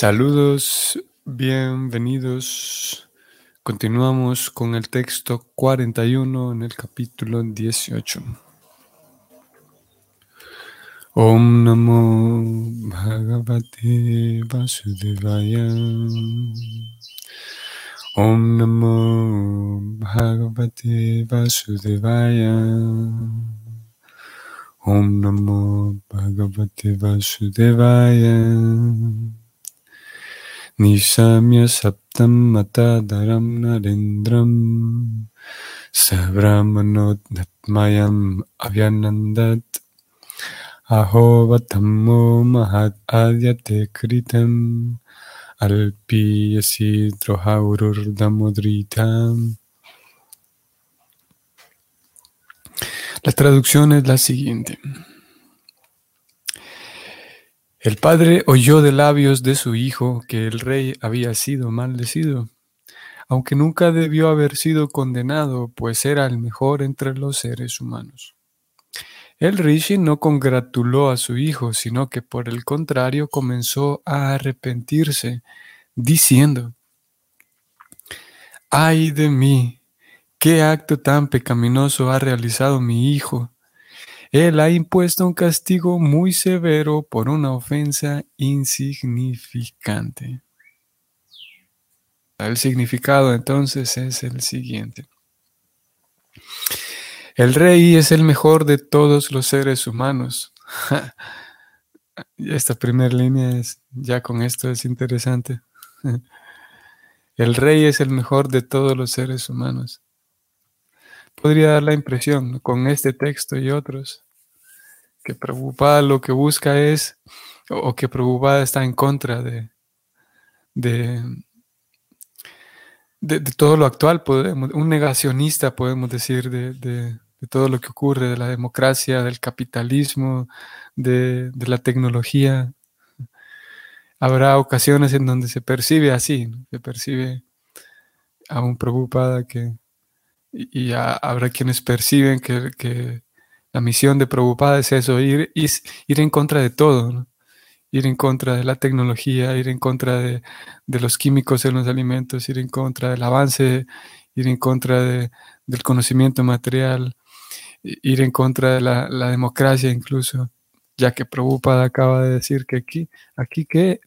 Saludos, bienvenidos. Continuamos con el texto 41 en el capítulo 18. Om Namo Bhagavate Vasudevaya. Om Namo Bhagavate Vasudevaya. Om Namo Bhagavate Vasudevaya. Nishamya Saptam Matadaram Narendram Sabramanodnatmayam Avyanandat Ahovatammo Mahat Adyate Kritam Alpiyasi Damodritam La traducción es la siguiente. El padre oyó de labios de su hijo que el rey había sido maldecido, aunque nunca debió haber sido condenado, pues era el mejor entre los seres humanos. El rishi no congratuló a su hijo, sino que por el contrario comenzó a arrepentirse, diciendo, ay de mí, qué acto tan pecaminoso ha realizado mi hijo él ha impuesto un castigo muy severo por una ofensa insignificante. El significado entonces es el siguiente. El rey es el mejor de todos los seres humanos. Esta primera línea es, ya con esto es interesante. El rey es el mejor de todos los seres humanos podría dar la impresión con este texto y otros que Prabhupada lo que busca es, o que Prabhupada está en contra de, de, de, todo lo actual, podemos, un negacionista podemos decir de, de, todo lo que ocurre, de la democracia, del capitalismo, de, la tecnología. Habrá ocasiones en donde se percibe así, se percibe a un Prabhupada que y, habrá quienes perciben que, la misión de Prabhupada es eso, ir, ir, en contra de todo, ir en contra de la tecnología, ir en contra de, los químicos en los alimentos, ir en contra del avance, ir en contra del conocimiento material, ir en contra de la, la, democracia incluso, ya que Prabhupada acaba de decir que aquí, aquí que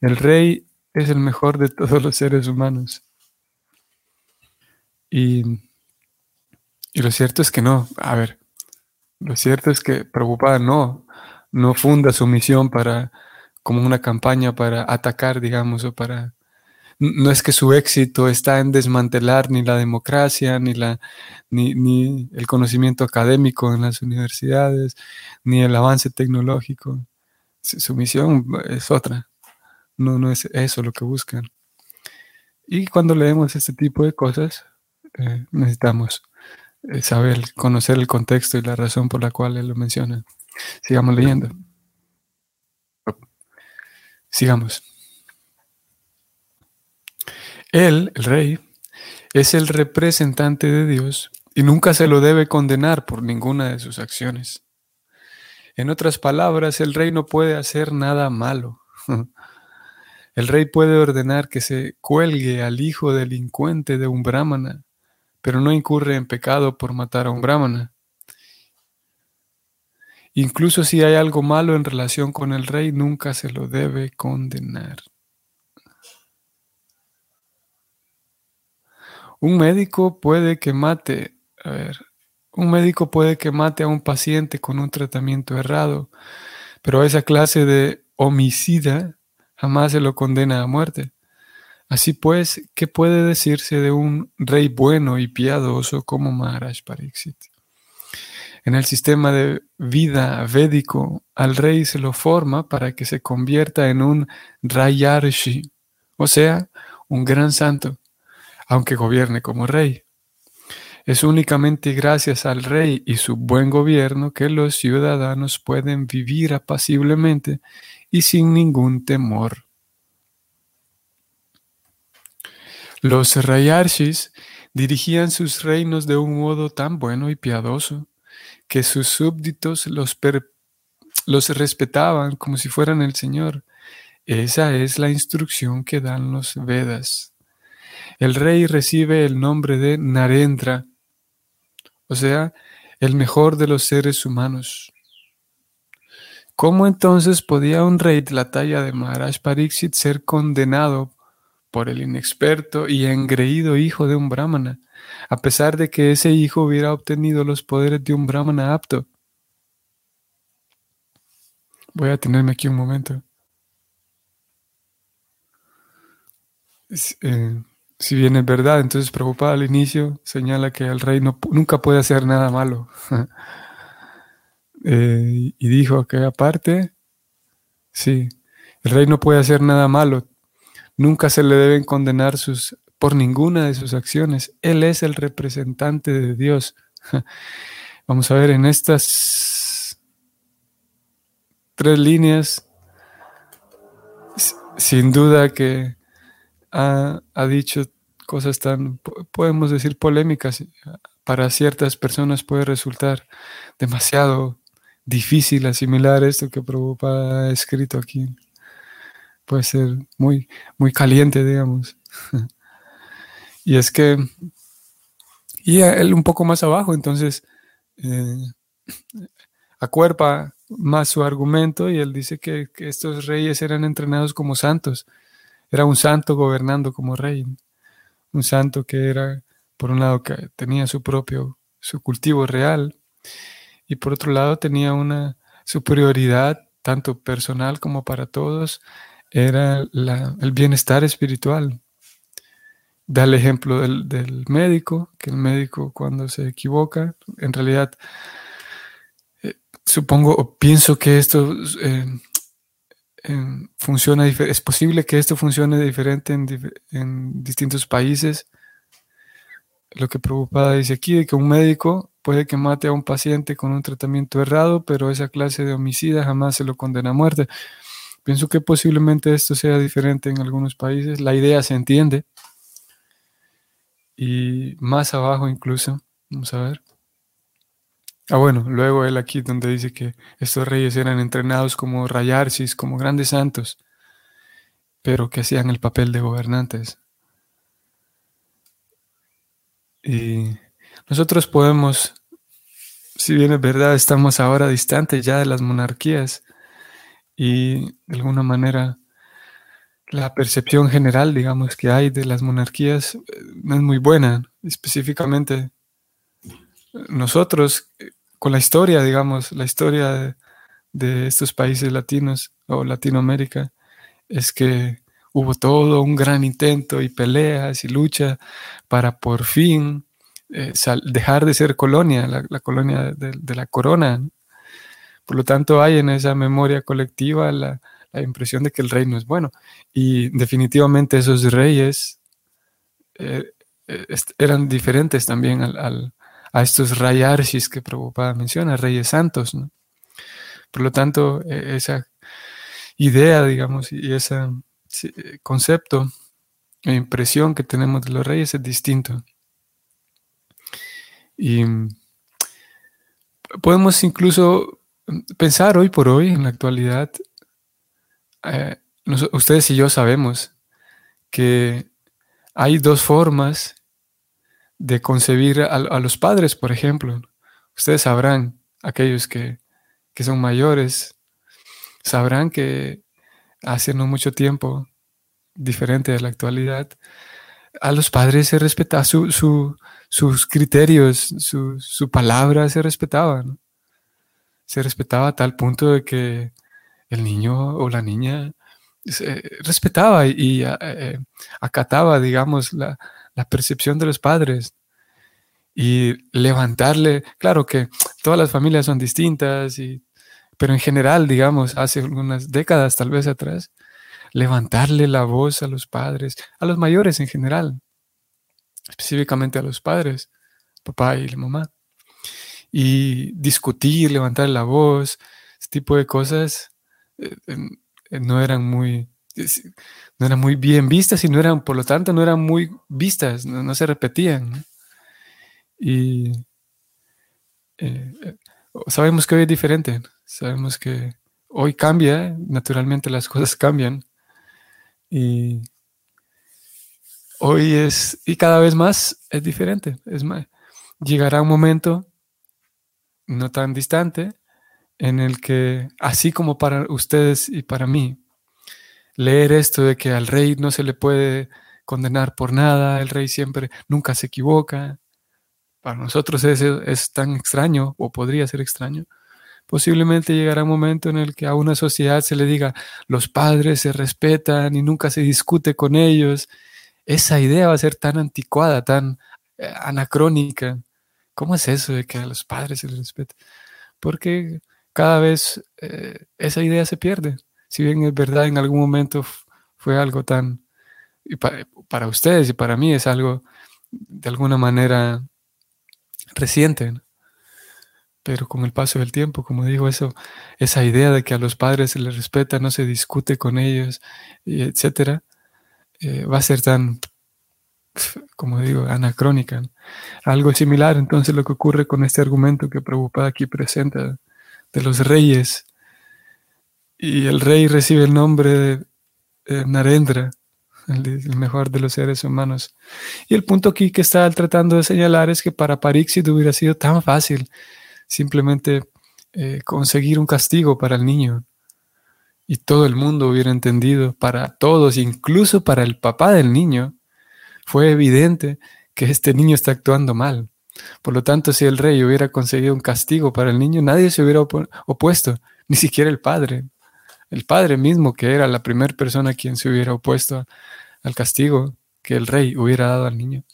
el rey es el mejor de todos los seres humanos. Y, lo cierto es que no. A ver, lo cierto es que Prabhupada no, no funda su misión para, como una campaña para atacar, digamos, o para... No es que su éxito está en desmantelar ni la democracia, ni, la, ni, ni el conocimiento académico en las universidades, ni el avance tecnológico. Su misión es otra. No, no es eso lo que buscan. Y cuando leemos este tipo de cosas, eh, necesitamos saber, conocer el contexto y la razón por la cual él lo menciona. Sigamos leyendo. Sigamos. Él, el rey, es el representante de Dios y nunca se lo debe condenar por ninguna de sus acciones. En otras palabras, el rey no puede hacer nada malo. El rey puede ordenar que se cuelgue al hijo delincuente de un brahmana pero no incurre en pecado por matar a un brahmana. Incluso si hay algo malo en relación con el rey, nunca se lo debe condenar. Un médico puede que mate, a ver, un médico puede que mate a un paciente con un tratamiento errado, pero a esa clase de homicida jamás se lo condena a muerte. Así pues, ¿qué puede decirse de un rey bueno y piadoso como Maharaj Pariksit? En el sistema de vida védico, al rey se lo forma para que se convierta en un Rayarshi, o sea, un gran santo, aunque gobierne como rey. Es únicamente gracias al rey y su buen gobierno que los ciudadanos pueden vivir apaciblemente y sin ningún temor. Los Rayarshis dirigían sus reinos de un modo tan bueno y piadoso que sus súbditos los, los respetaban como si fueran el Señor. Esa es la instrucción que dan los Vedas. El rey recibe el nombre de Narendra, o sea, el mejor de los seres humanos. ¿Cómo entonces podía un rey de la talla de Maharaj Pariksit ser condenado por el inexperto y engreído hijo de un brahmana, a pesar de que ese hijo hubiera obtenido los poderes de un brahmana apto? Voy a tenerme aquí un momento. Eh, si bien es verdad, entonces preocupada al inicio señala que el rey nunca puede hacer nada malo. Eh, y dijo que aparte, sí, el rey no puede hacer nada malo. Nunca se le deben condenar sus, por ninguna de sus acciones. Él es el representante de Dios. Vamos a ver en estas tres líneas, sin duda que ha, dicho cosas tan, podemos decir, polémicas. Para ciertas personas puede resultar demasiado difícil asimilar esto que Prabhupada ha escrito aquí. Puede ser muy, muy caliente, digamos. y es que, y él un poco más abajo, entonces, eh, acuerpa más su argumento y él dice que, que estos reyes eran entrenados como santos era un santo gobernando como rey, un santo que era, por un lado, que tenía su propio, su cultivo real, y por otro lado tenía una superioridad, tanto personal como para todos, era el bienestar espiritual. Da el ejemplo del, médico, que el médico cuando se equivoca, en realidad, eh, supongo o pienso que esto eh, funciona es posible que esto funcione diferente en, distintos países. Lo que preocupada dice aquí, de que un médico puede que mate a un paciente con un tratamiento errado, pero esa clase de homicida jamás se lo condena a muerte. Pienso que posiblemente esto sea diferente en algunos países. La idea se entiende. Y más abajo incluso, vamos a ver. Ah, bueno, luego él aquí donde dice que estos reyes eran entrenados como rayarsis, como grandes santos, pero que hacían el papel de gobernantes. Y nosotros podemos, si bien es verdad, estamos ahora distantes ya de las monarquías y de alguna manera la percepción general, digamos, que hay de las monarquías eh, no es muy buena, específicamente nosotros con la historia, digamos, la historia de, estos países latinos o Latinoamérica, es que hubo todo un gran intento y peleas y lucha para por fin eh, dejar de ser colonia, la, colonia de, la corona. Por lo tanto, hay en esa memoria colectiva la, impresión de que el reino es bueno. Y definitivamente esos reyes eh, eh, eran diferentes también al, a estos rayarshis que Prabhupada menciona, reyes santos. Por lo tanto, e, esa idea, digamos, y ese concepto e impresión que tenemos de los reyes es distinto. Y podemos incluso pensar hoy por hoy, en la actualidad, eh, ustedes y yo sabemos que hay dos formas de concebir a, los padres, por ejemplo. Ustedes sabrán, aquellos que, son mayores, sabrán que hace no mucho tiempo, diferente de la actualidad, a los padres se respetaba su, sus criterios, su, palabra se respetaba. Se respetaba a tal punto de que el niño o la niña respetaba y, eh, eh, acataba, digamos, la, la percepción de los padres. Y levantarle, claro que todas las familias son distintas, y, pero en general, digamos, hace unas décadas tal vez atrás, levantarle la voz a los padres, a los mayores en general, específicamente a los padres, papá y la mamá, y discutir, levantar la voz, ese tipo de cosas eh, no eran muy no eran muy bien vistas y no eran, por lo tanto, no eran muy vistas, no, se repetían. Y eh, eh, sabemos que hoy es diferente, sabemos que hoy cambia, naturalmente las cosas cambian, Y hoy es, y cada vez más es diferente. Es más, llegará un momento no tan distante en el que, así como para ustedes y para mí, leer esto de que al rey no se le puede condenar por nada, el rey siempre, nunca se equivoca, para nosotros es, es tan extraño o podría ser extraño. Posiblemente llegará un momento en el que a una sociedad se le diga, los padres se respetan y nunca se discute con ellos. Esa idea va a ser tan anticuada, tan eh, anacrónica. ¿Cómo es eso de que a los padres se les respeta? Porque cada vez eh, esa idea se pierde. Si bien es verdad, en algún momento fue algo tan, para, ustedes y para mí es algo de alguna manera reciente. Pero con el paso del tiempo, como digo, eso, esa idea de que a los padres se les respeta, no se discute con ellos, y etcétera, eh, va a ser tan, como digo, anacrónica. Algo similar, entonces, lo que ocurre con este argumento que Prabhupada aquí presenta de los reyes. Y el rey recibe el nombre de Narendra, el, mejor de los seres humanos. Y el punto aquí que está tratando de señalar es que para Parixit hubiera sido tan fácil simplemente eh, conseguir un castigo para el niño. Y todo el mundo hubiera entendido, para todos, incluso para el papá del niño, fue evidente que este niño está actuando mal. Por lo tanto, si el rey hubiera conseguido un castigo para el niño, nadie se hubiera opuesto, ni siquiera el padre. El padre mismo, que era la primera persona a quien se hubiera opuesto al castigo que el rey hubiera dado al niño.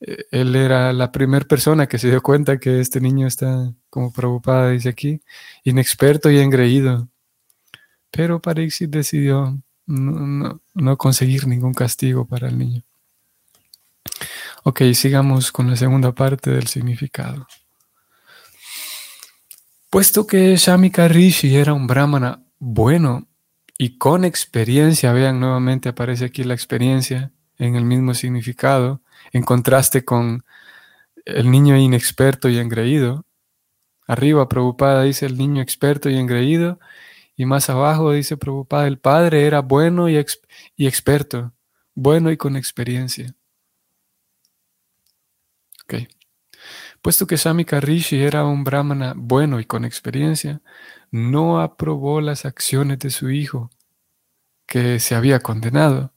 Eh, él era la primera persona que se dio cuenta que este niño está, como preocupada, dice aquí, inexperto y engreído. Pero Parixit decidió no conseguir ningún castigo para el niño. Ok, sigamos con la segunda parte del significado. Puesto que Shamika Rishi era un brahmana bueno y con experiencia, vean nuevamente aparece aquí la experiencia en el mismo significado, en contraste con el niño inexperto y engreído. Arriba, Prabhupada dice el niño experto y engreído, y más abajo dice Prabhupada, el padre era bueno y experto, bueno y con experiencia. Puesto que Samika Rishi era un brahmana bueno y con experiencia, no aprobó las acciones de su hijo, que se había condenado.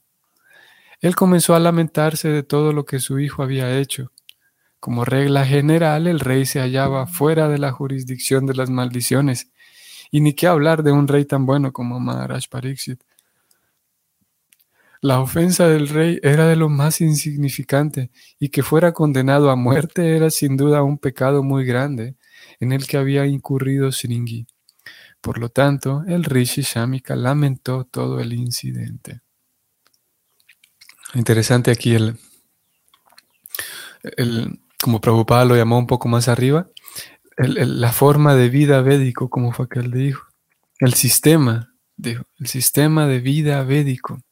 Él comenzó a lamentarse de todo lo que su hijo había hecho. Como regla general, el rey se hallaba fuera de la jurisdicción de las maldiciones, y ni qué hablar de un rey tan bueno como Maharaj Pariksit. La ofensa del rey era de lo más insignificante y que fuera condenado a muerte era sin duda un pecado muy grande en el que había incurrido Sringi. Por lo tanto, el Rishi Shamika lamentó todo el incidente. Interesante aquí el, el como Prabhupada lo llamó un poco más arriba, la forma de vida védico, como fue que dijo. El sistema, dijo, el sistema de vida védico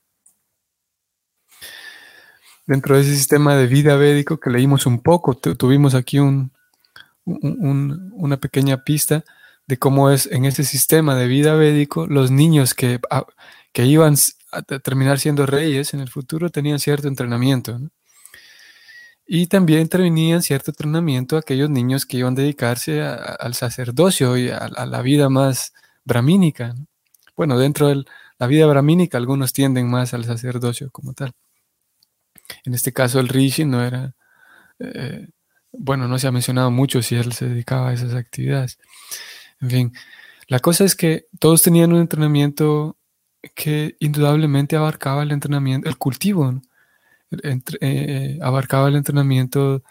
dentro de ese sistema de vida védico que leímos un poco, tuvimos aquí un, una pequeña pista de cómo es en ese sistema de vida védico los niños que, iban a terminar siendo reyes en el futuro tenían cierto entrenamiento. Y también tenían cierto entrenamiento aquellos niños que iban a dedicarse al sacerdocio y a, la vida más brahmínica. Bueno, dentro de la vida brahmínica algunos tienden más al sacerdocio como tal. En este caso el Rishi no era, eh, bueno, no se ha mencionado mucho si él se dedicaba a esas actividades. En fin, la cosa es que todos tenían un entrenamiento que indudablemente abarcaba el entrenamiento, el cultivo, eh, abarcaba el entrenamiento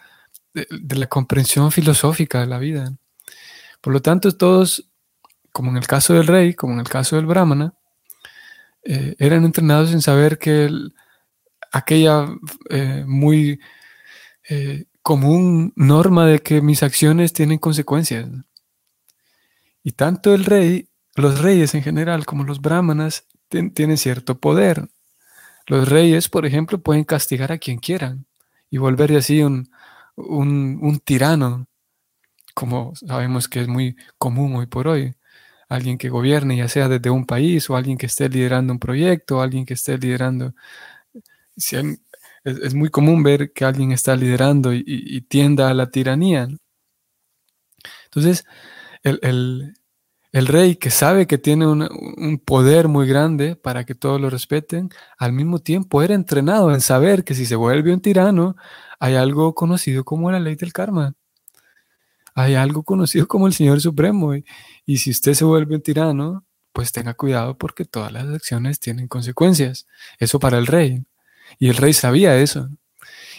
de, la comprensión filosófica de la vida. Por lo tanto, todos, como en el caso del rey, como en el caso del brahmana, eh, eran entrenados en saber que el, aquella eh, muy eh, común norma de que mis acciones tienen consecuencias. Y tanto el rey, los reyes en general, como los brahmanas, tienen cierto poder. Los reyes, por ejemplo, pueden castigar a quien quieran y volver así un, un, un tirano, como sabemos que es muy común hoy por hoy. alguien que gobierne, ya sea desde un país o alguien que esté liderando un proyecto, o alguien que esté liderando. Es, muy común ver que alguien está liderando y, tienda a la tiranía. Entonces, el, rey que sabe que tiene un poder muy grande para que todos lo respeten, al mismo tiempo era entrenado en saber que si se vuelve un tirano, hay algo conocido como la ley del karma hay algo conocido como el Señor Supremo. Y, si usted se vuelve un tirano, pues tenga cuidado porque todas las acciones tienen consecuencias. Eso para el rey. Y el rey sabía eso.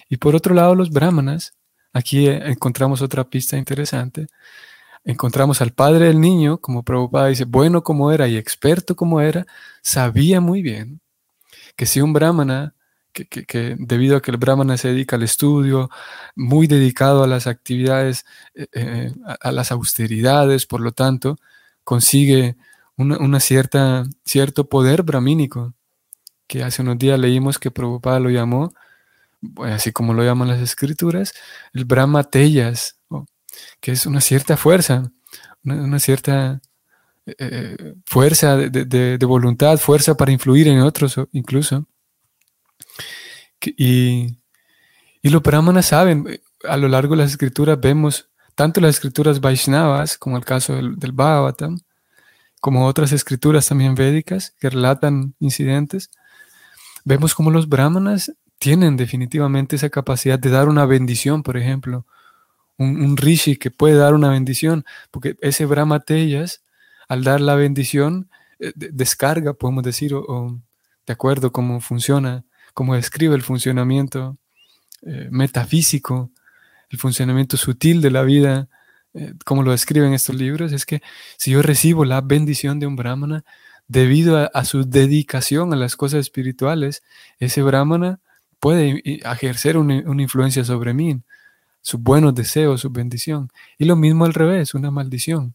Y por otro lado, los brahmanas, aquí eh, encontramos otra pista interesante. Encontramos al padre del niño, como Prabhupada dice, bueno como era y experto como era, sabía muy bien que si un brahmana que, debido a que el brahmana se dedica al estudio, muy dedicado a las actividades, eh, eh, a, las austeridades, por lo tanto, consigue una, cierta, cierto poder brahmínico, que hace unos días leímos que Prabhupada lo llamó, así como lo llaman las escrituras, el Brahma Tellas, que es una cierta fuerza, una, cierta eh, fuerza de, voluntad, fuerza para influir en otros incluso. Y, y los brahmanas saben, a lo largo de las escrituras vemos tanto las escrituras Vaishnavas, como el caso del, del Bhagavatam, como otras escrituras también védicas que relatan incidentes, vemos como los brahmanas tienen definitivamente esa capacidad de dar una bendición, por ejemplo, un, rishi que puede dar una bendición, porque ese Brahma Tellas, al dar la bendición, eh, descarga, podemos decir, o, de acuerdo cómo funciona como describe el funcionamiento eh, metafísico, el funcionamiento sutil de la vida, eh, como lo describen estos libros, es que si yo recibo la bendición de un brahmana, debido a, su dedicación a las cosas espirituales, ese brahmana puede ejercer una, influencia sobre mí, sus buenos deseos, su bendición. Y lo mismo al revés, una maldición.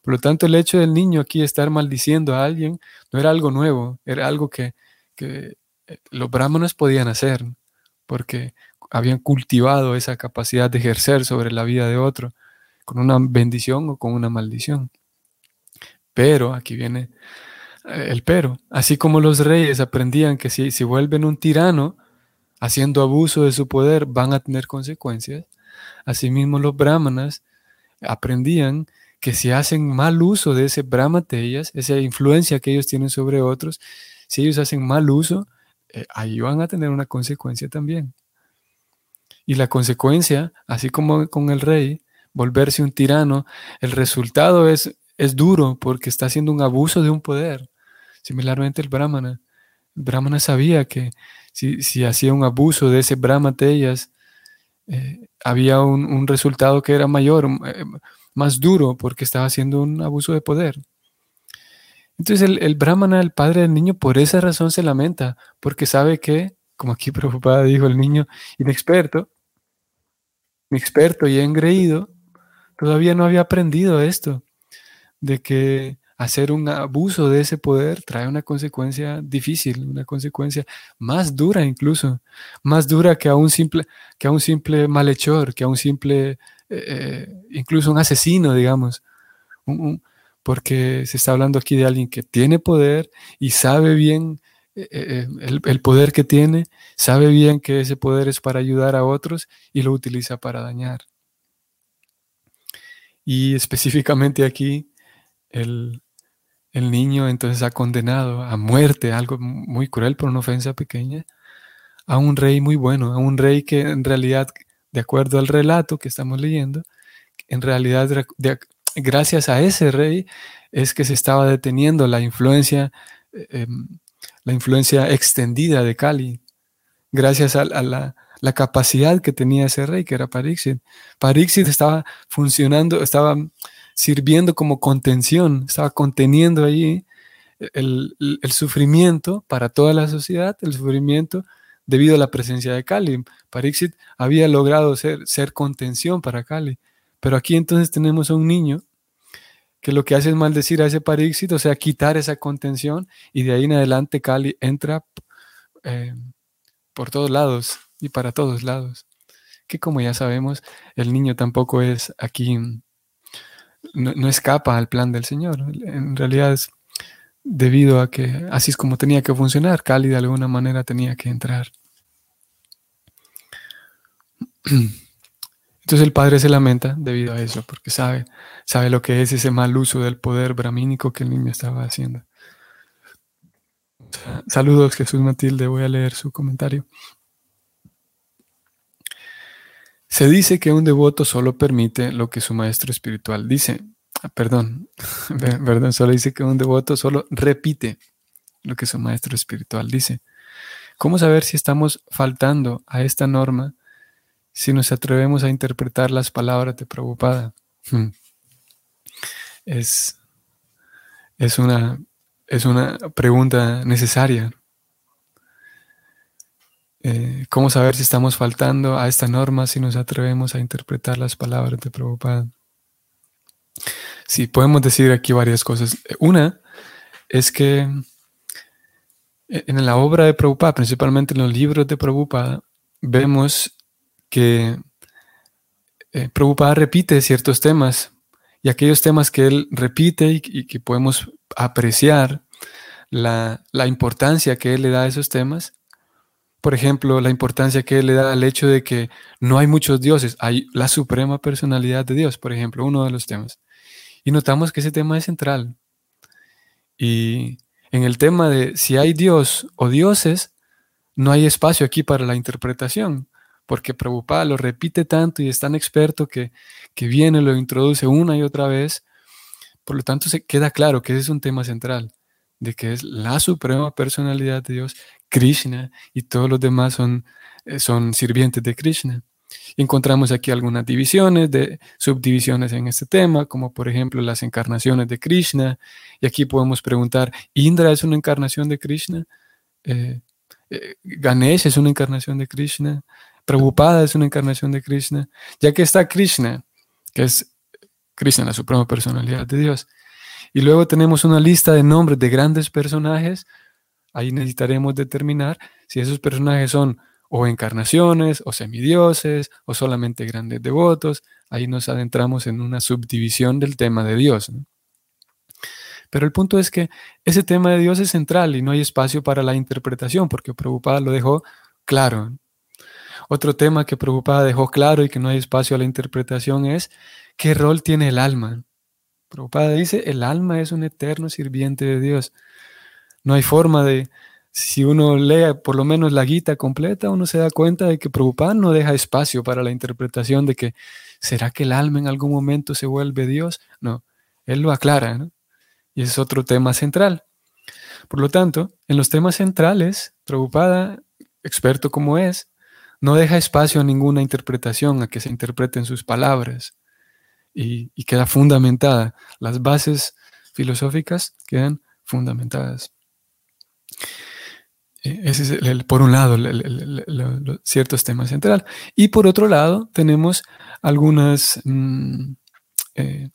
Por lo tanto, el hecho del niño aquí estar maldiciendo a alguien no era algo nuevo, era algo que, que los brahmanas podían hacer, porque habían cultivado esa capacidad de ejercer sobre la vida de otro, con una bendición o con una maldición. Pero, aquí viene eh, el pero, así como los reyes aprendían que si, si vuelven un tirano, haciendo abuso de su poder, van a tener consecuencias, asimismo los brahmanas aprendían que si hacen mal uso de ese brahmateas, esa influencia que ellos tienen sobre otros, si ellos hacen mal uso, eh, ahí van a tener una consecuencia también. Y la consecuencia, así como con el rey, volverse un tirano, el resultado es, es duro porque está haciendo un abuso de un poder. Similarmente el brahmana. El brahmana sabía que si, hacía un abuso de ese brahma tellas, eh, había un, resultado que era mayor, eh, más duro, porque estaba haciendo un abuso de poder. Entonces el, brahmana, el padre del niño, por esa razón se lamenta, porque sabe que, como aquí preocupada dijo el niño inexperto, inexperto y engreído, todavía no había aprendido esto, de que hacer un abuso de ese poder trae una consecuencia difícil, una consecuencia más dura incluso, más dura que a un simple, que a un simple malhechor, que a un simple, eh, eh, incluso un asesino, digamos. Porque se está hablando aquí de alguien que tiene poder y sabe bien eh, eh, el, poder que tiene, sabe bien que ese poder es para ayudar a otros y lo utiliza para dañar. Y específicamente aquí, el, el niño entonces ha condenado a muerte, algo muy cruel por una ofensa pequeña, a un rey muy bueno, a un rey que en realidad, de acuerdo al relato que estamos leyendo, en realidad gracias a ese rey es que se estaba deteniendo la influencia, em, la influencia extendida de Cali, gracias a, la, capacidad que tenía ese rey, que era Parixit. Parixit estaba funcionando, estaba sirviendo como contención, estaba conteniendo allí el, sufrimiento para toda la sociedad, el sufrimiento debido a la presencia de Cali. Parixit había logrado ser, contención para Cali. Pero aquí entonces tenemos a un niño que lo que hace es maldecir a ese paríxito, o sea, quitar esa contención y de ahí en adelante Cali entra eh, por todos lados y para todos lados. Que como ya sabemos, el niño tampoco es aquí no, escapa al plan del Señor. En realidad es debido a que así es como tenía que funcionar. Cali de alguna manera tenía que entrar. Entonces el padre se lamenta debido a eso, porque sabe, sabe lo que es ese mal uso del poder bramínico que el niño estaba haciendo. Saludos Jesús Matilde, voy a leer su comentario. Se dice que un devoto solo permite lo que su maestro espiritual dice. Ah, perdón, perdón, solo dice que un devoto solo repite lo que su maestro espiritual dice. ¿Cómo saber si estamos faltando a esta norma si nos atrevemos a interpretar las palabras de Prabhupada? Hmm. Es, es, una, es una pregunta necesaria. Eh, ¿Cómo saber si estamos faltando a esta norma si nos atrevemos a interpretar las palabras de Prabhupada? Sí, podemos decir aquí varias cosas. Una es que en la obra de Prabhupada, principalmente en los libros de Prabhupada, vemos que eh, Prabhupada repite ciertos temas y aquellos temas que él repite y, que podemos apreciar la importancia que él le da a esos temas, por ejemplo, la importancia que le da al hecho de que no hay muchos dioses, hay la suprema personalidad de Dios, por ejemplo, uno de los temas. Y notamos que ese tema es central. Y en el tema de si hay Dios o dioses, no hay espacio aquí para la interpretación, porque Prabhupada lo repite tanto y es tan experto que, que viene, lo introduce una y otra vez. Por lo tanto, se queda claro que ese es un tema central, de que es la suprema personalidad de Dios Krishna y todos los demás son, eh, son sirvientes de Krishna. Encontramos aquí algunas divisiones, de subdivisiones en este tema, como por ejemplo las encarnaciones de Krishna. Y aquí podemos preguntar, ¿Indra es una encarnación de Krishna? Eh, eh, ¿Ganesh es una encarnación de Krishna? ¿Prabhupada es una encarnación de Krishna? Ya que está Krishna, que es Krishna, la suprema personalidad de Dios. Y luego tenemos una lista de nombres de grandes personajes Ahí necesitaremos determinar si esos personajes son o encarnaciones, o semidioses, o solamente grandes devotos. Ahí nos adentramos en una subdivisión del tema de Dios. Pero el punto es que ese tema de Dios es central y no hay espacio para la interpretación, porque Prabhupada lo dejó claro. Otro tema que Prabhupada dejó claro y que no hay espacio a la interpretación es qué rol tiene el alma. Prabhupada dice, el alma es un eterno sirviente de Dios. No hay forma de, si uno lee por lo menos la guita completa, uno se da cuenta de que Prabhupada no deja espacio para la interpretación de que, ¿será que el alma en algún momento se vuelve Dios? No, él lo aclara, ¿no? Y es otro tema central. Por lo tanto, en los temas centrales, Prabhupada, experto como es, no deja espacio a ninguna interpretación, a que se interpreten sus palabras. Y, y queda fundamentada. Las bases filosóficas quedan fundamentadas. Eh, ese es el, por un lado ciertos temas central. Y por otro lado tenemos algunas mm, eh,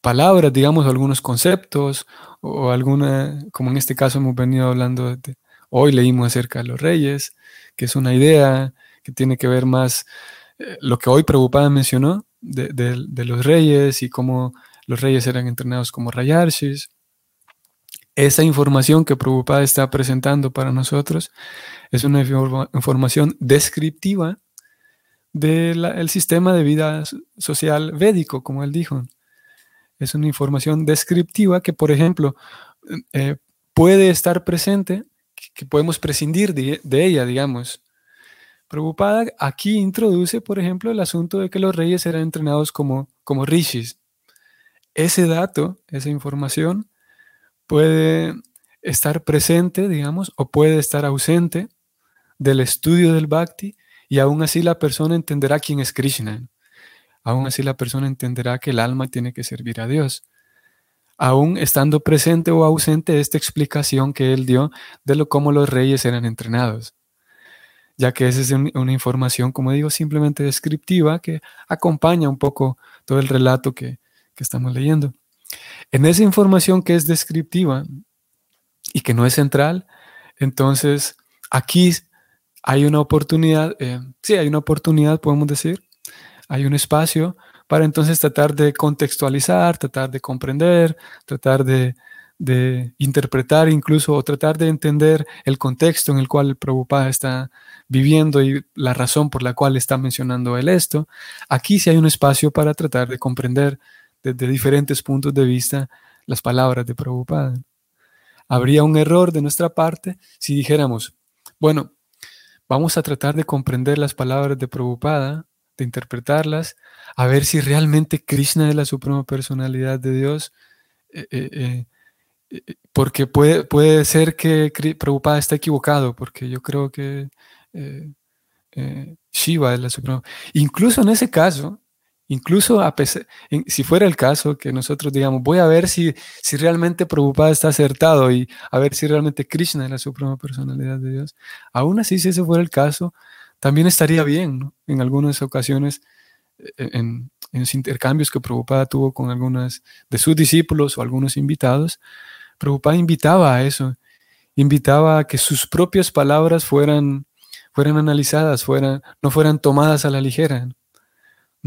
palabras, digamos, algunos conceptos o alguna, como en este caso hemos venido hablando, de, hoy leímos acerca de los reyes, que es una idea que tiene que ver más eh, lo que hoy Prabhupada mencionó de, de, los reyes y cómo los reyes eran entrenados como rayarshis esa información que Prabhupada está presentando para nosotros es una información descriptiva del sistema de vida social védico, como él dijo. Es una información descriptiva que, por ejemplo, eh, puede estar presente, que podemos prescindir de, ella, digamos. Prabhupada aquí introduce, por ejemplo, el asunto de que los reyes eran entrenados como, como rishis. Ese dato, esa información, puede estar presente, digamos, o puede estar ausente del estudio del bhakti y aún así la persona entenderá quién es Krishna. Aún así la persona entenderá que el alma tiene que servir a Dios. Aún estando presente o ausente esta explicación que él dio de lo cómo los reyes eran entrenados. Ya que esa es una información, como digo, simplemente descriptiva que acompaña un poco todo el relato que, que estamos leyendo. En esa información que es descriptiva y que no es central, entonces aquí hay una oportunidad, eh, sí, hay una oportunidad, podemos decir, hay un espacio para entonces tratar de contextualizar, tratar de comprender, tratar de, interpretar incluso o tratar de entender el contexto en el cual el Prabhupada está viviendo y la razón por la cual está mencionando él esto. Aquí sí hay un espacio para tratar de comprender desde diferentes puntos de vista las palabras de Prabhupada. Habría un error de nuestra parte si dijéramos, bueno, vamos a tratar de comprender las palabras de Prabhupada, de interpretarlas, a ver si realmente Krishna es la suprema personalidad de Dios, eh, eh, eh, porque puede, puede ser que Prabhupada esté equivocado, porque yo creo que Shiva es la suprema. Incluso en ese caso, Incluso a pesar, si fuera el caso que nosotros digamos, voy a ver si, si realmente Prabhupada está acertado y a ver si realmente Krishna es la suprema personalidad de Dios, aún así si ese fuera el caso, también estaría bien, ¿no? En algunas ocasiones, e, en, en, los intercambios que Prabhupada tuvo con algunos de sus discípulos o algunos invitados, Prabhupada invitaba a eso, invitaba a que sus propias palabras fueran, fueran analizadas, fueran, no fueran tomadas a la ligera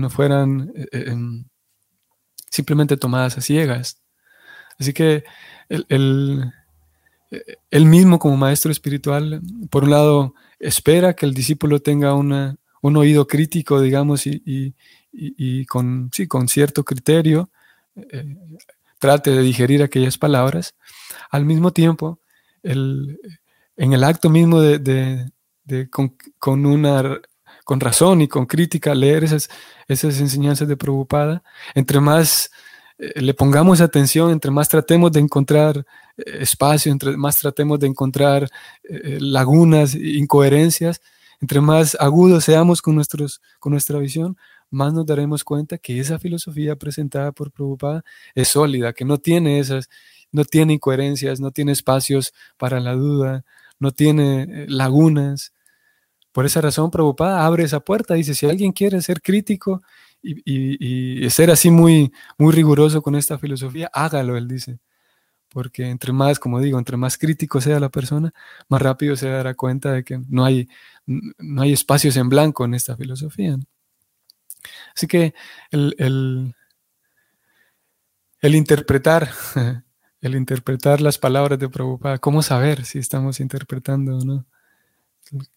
fueran eh, eh, em, simplemente tomadas a ciegas. Así que el, eh, mismo como maestro espiritual, por un lado, espera que el discípulo tenga una, un oído crítico, digamos, y, con, sí, con cierto criterio trate de digerir aquellas palabras. Al mismo tiempo, el, en el acto mismo de, con, con, una con razón y con crítica leer esas, esas enseñanzas de Prabhupada, entre más eh, le pongamos atención, entre más tratemos de encontrar eh, espacio, entre más tratemos de encontrar eh, lagunas, incoherencias, entre más agudos seamos con, nuestros, con nuestra visión, más nos daremos cuenta que esa filosofía presentada por Prabhupada es sólida, que no tiene esas, no tiene incoherencias, no tiene espacios para la duda, no tiene lagunas, por esa razón, Prabhupada abre esa puerta, dice, si alguien quiere ser crítico y, ser así muy, muy riguroso con esta filosofía, hágalo, él dice. Porque entre más, como digo, entre más crítico sea la persona, más rápido se dará cuenta de que no hay, no hay espacios en blanco en esta filosofía. Así que el, el interpretar, el interpretar las palabras de Prabhupada, ¿cómo saber si estamos interpretando o no?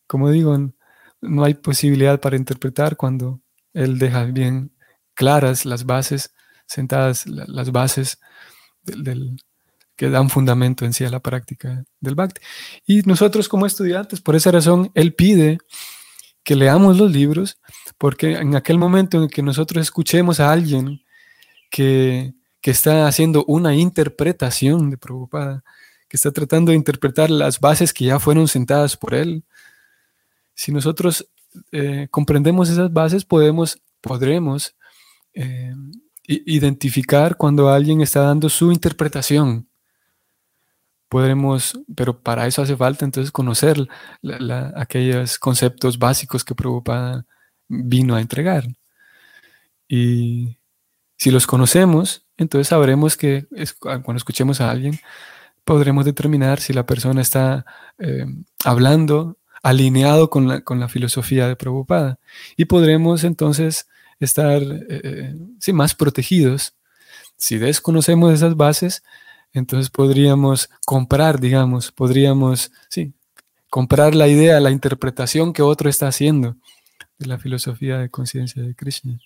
Como digo, no hay posibilidad para interpretar cuando él deja bien claras las bases, sentadas las bases que dan fundamento en sí a la práctica del Bhakti. Y nosotros como estudiantes, por esa razón, él pide que leamos los libros, porque en aquel momento en que nosotros escuchemos a alguien que, que está haciendo una interpretación de Prabhupada, que está tratando de interpretar las bases que ya fueron sentadas por él, si nosotros eh, comprendemos esas bases, podemos, podremos eh, identificar cuando alguien está dando su interpretación. Podremos, pero para eso hace falta entonces conocer aquellos conceptos básicos que Prabhupada vino a entregar. Y si los conocemos, entonces sabremos que cuando escuchemos a alguien, podremos determinar si la persona está eh, hablando alineado con la, con la filosofía de Prabhupada. Y podremos entonces estar eh, sí, más protegidos. Si desconocemos esas bases, entonces podríamos comprar, digamos, podríamos, sí, comprar la idea, la interpretación que otro está haciendo de la filosofía de conciencia de Krishna.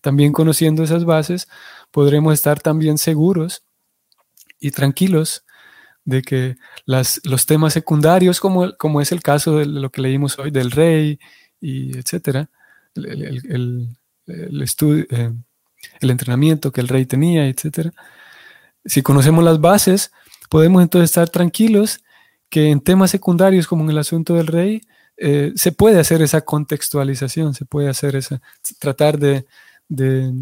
También conociendo esas bases, podremos estar también seguros y tranquilos de que las, los temas secundarios, como, como es el caso de lo que leímos hoy del rey, y etcétera, el, estudio, eh, el entrenamiento que el rey tenía, etcétera. Si conocemos las bases, podemos entonces estar tranquilos que en temas secundarios, como en el asunto del rey, eh, se puede hacer esa contextualización, se puede hacer esa, tratar de, de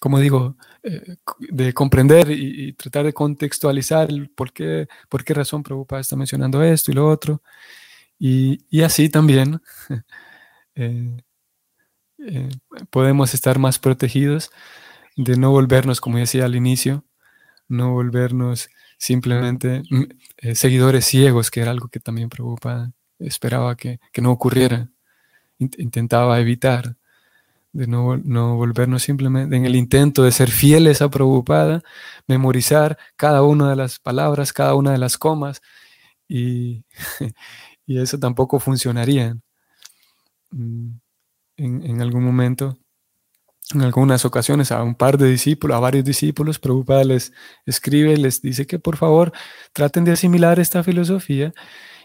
como digo, eh, de comprender y, tratar de contextualizar por qué, por qué razón Prabhupada está mencionando esto y lo otro. Y, así también eh, eh, podemos estar más protegidos de no volvernos, como decía al inicio, no volvernos simplemente mm, seguidores ciegos, que era algo que también Prabhupada esperaba que, no ocurriera, intentaba evitar de no, no, volvernos simplemente en el intento de ser fieles a Prabhupada, memorizar cada una de las palabras, cada una de las comas, y, y eso tampoco funcionaría. Mm, en, en, algún momento, en algunas ocasiones, a un par de discípulos, a varios discípulos, Prabhupada les escribe, les dice que por favor traten de asimilar esta filosofía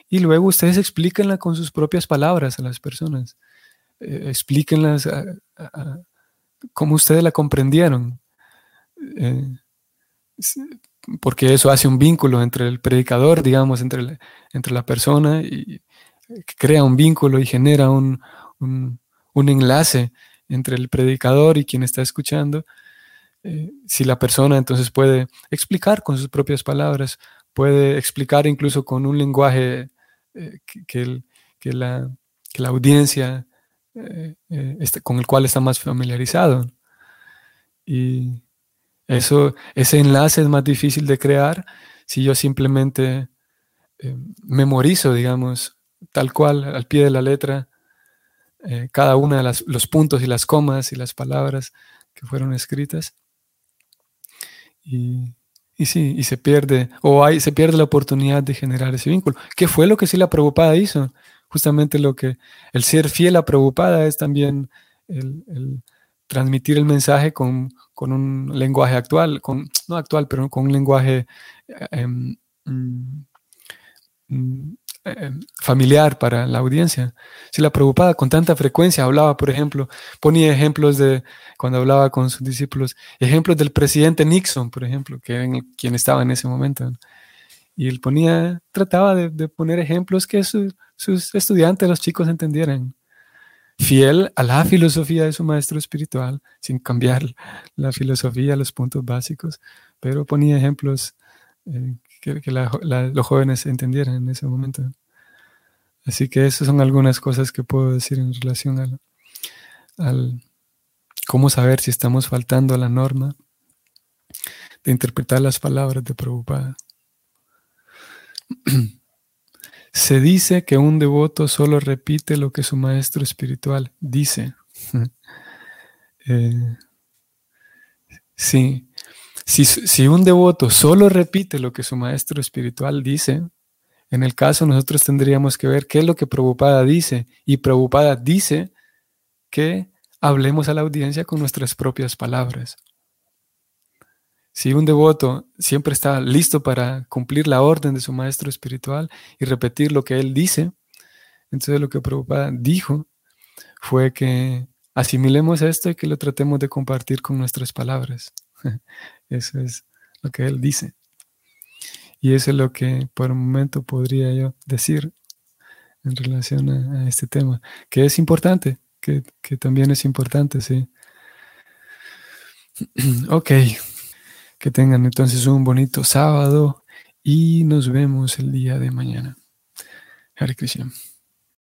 y luego ustedes explíquenla con sus propias palabras a las personas. Eh, explíquenlas como ustedes la comprendieron. Eh, porque eso hace un vínculo entre el predicador, digamos, entre la, entre la persona, y crea un vínculo y genera un, enlace entre el predicador y quien está escuchando. Eh, si la persona entonces puede explicar con sus propias palabras, puede explicar incluso con un lenguaje que, la, que, la, audiencia eh, eh, este, con el cual está más familiarizado. Y eso, ese enlace es más difícil de crear si yo simplemente eh, memorizo, digamos, tal cual, al pie de la letra, cada uno de los puntos y las comas y las palabras que fueron escritas. Y, sí, y se pierde, o hay, se pierde la oportunidad de generar ese vínculo. ¿Qué fue lo que sí la preocupada hizo? Justamente lo que el ser fiel a Prabhupada es también el, transmitir el mensaje con, un lenguaje actual, con, no actual, pero con un lenguaje em, mm, mm, em, familiar para la audiencia. Si la Prabhupada con tanta frecuencia hablaba, por ejemplo, ponía ejemplos de, cuando hablaba con sus discípulos, ejemplos del presidente Nixon, por ejemplo, que quien estaba en ese momento. Y él ponía, trataba de, poner ejemplos que sus estudiantes, los chicos, entendieran. Fiel a la filosofía de su maestro espiritual, sin cambiar la filosofía, los puntos básicos, pero ponía ejemplos eh, que, los jóvenes entendieran en ese momento. Así que esas son algunas cosas que puedo decir en relación al, al cómo saber si estamos faltando a la norma de interpretar las palabras de Prabhupada. Se dice que un devoto solo repite lo que su maestro espiritual dice. Eh, sí. Si, si, un devoto solo repite lo que su maestro espiritual dice, en el caso nosotros tendríamos que ver qué es lo que Prabhupada dice. Y Prabhupada dice que hablemos a la audiencia con nuestras propias palabras. Si un devoto siempre está listo para cumplir la orden de su maestro espiritual y repetir lo que él dice, entonces lo que Prabhupada dijo fue que asimilemos esto y que lo tratemos de compartir con nuestras palabras. Eso es lo que él dice. Y eso es lo que por un momento podría yo decir en relación a, este tema, que es importante, que, que también es importante, sí. ok. Que tengan entonces un bonito sábado y nos vemos el día de mañana. Hare Krishna.